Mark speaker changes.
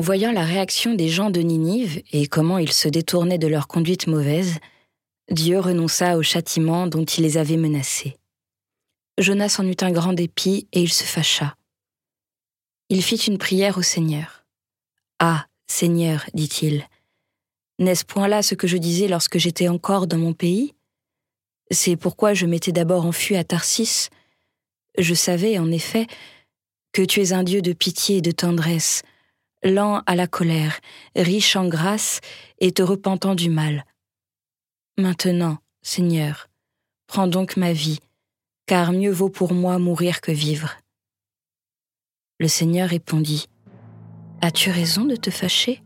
Speaker 1: En voyant la réaction des gens de Ninive et comment ils se détournaient de leur conduite mauvaise, Dieu renonça au châtiment dont il les avait menacés. Jonas en eut un grand dépit et il se fâcha. Il fit une prière au Seigneur. Ah, Seigneur, dit-il, n'est-ce point là ce que je disais lorsque j'étais encore dans mon pays? C'est pourquoi je m'étais d'abord enfui à Tarsis. Je savais, en effet, que tu es un Dieu de pitié et de tendresse, lent à la colère, riche en grâce et te repentant du mal. Maintenant, Seigneur, prends donc ma vie, car mieux vaut pour moi mourir que vivre. Le Seigneur répondit, As-tu raison de te fâcher?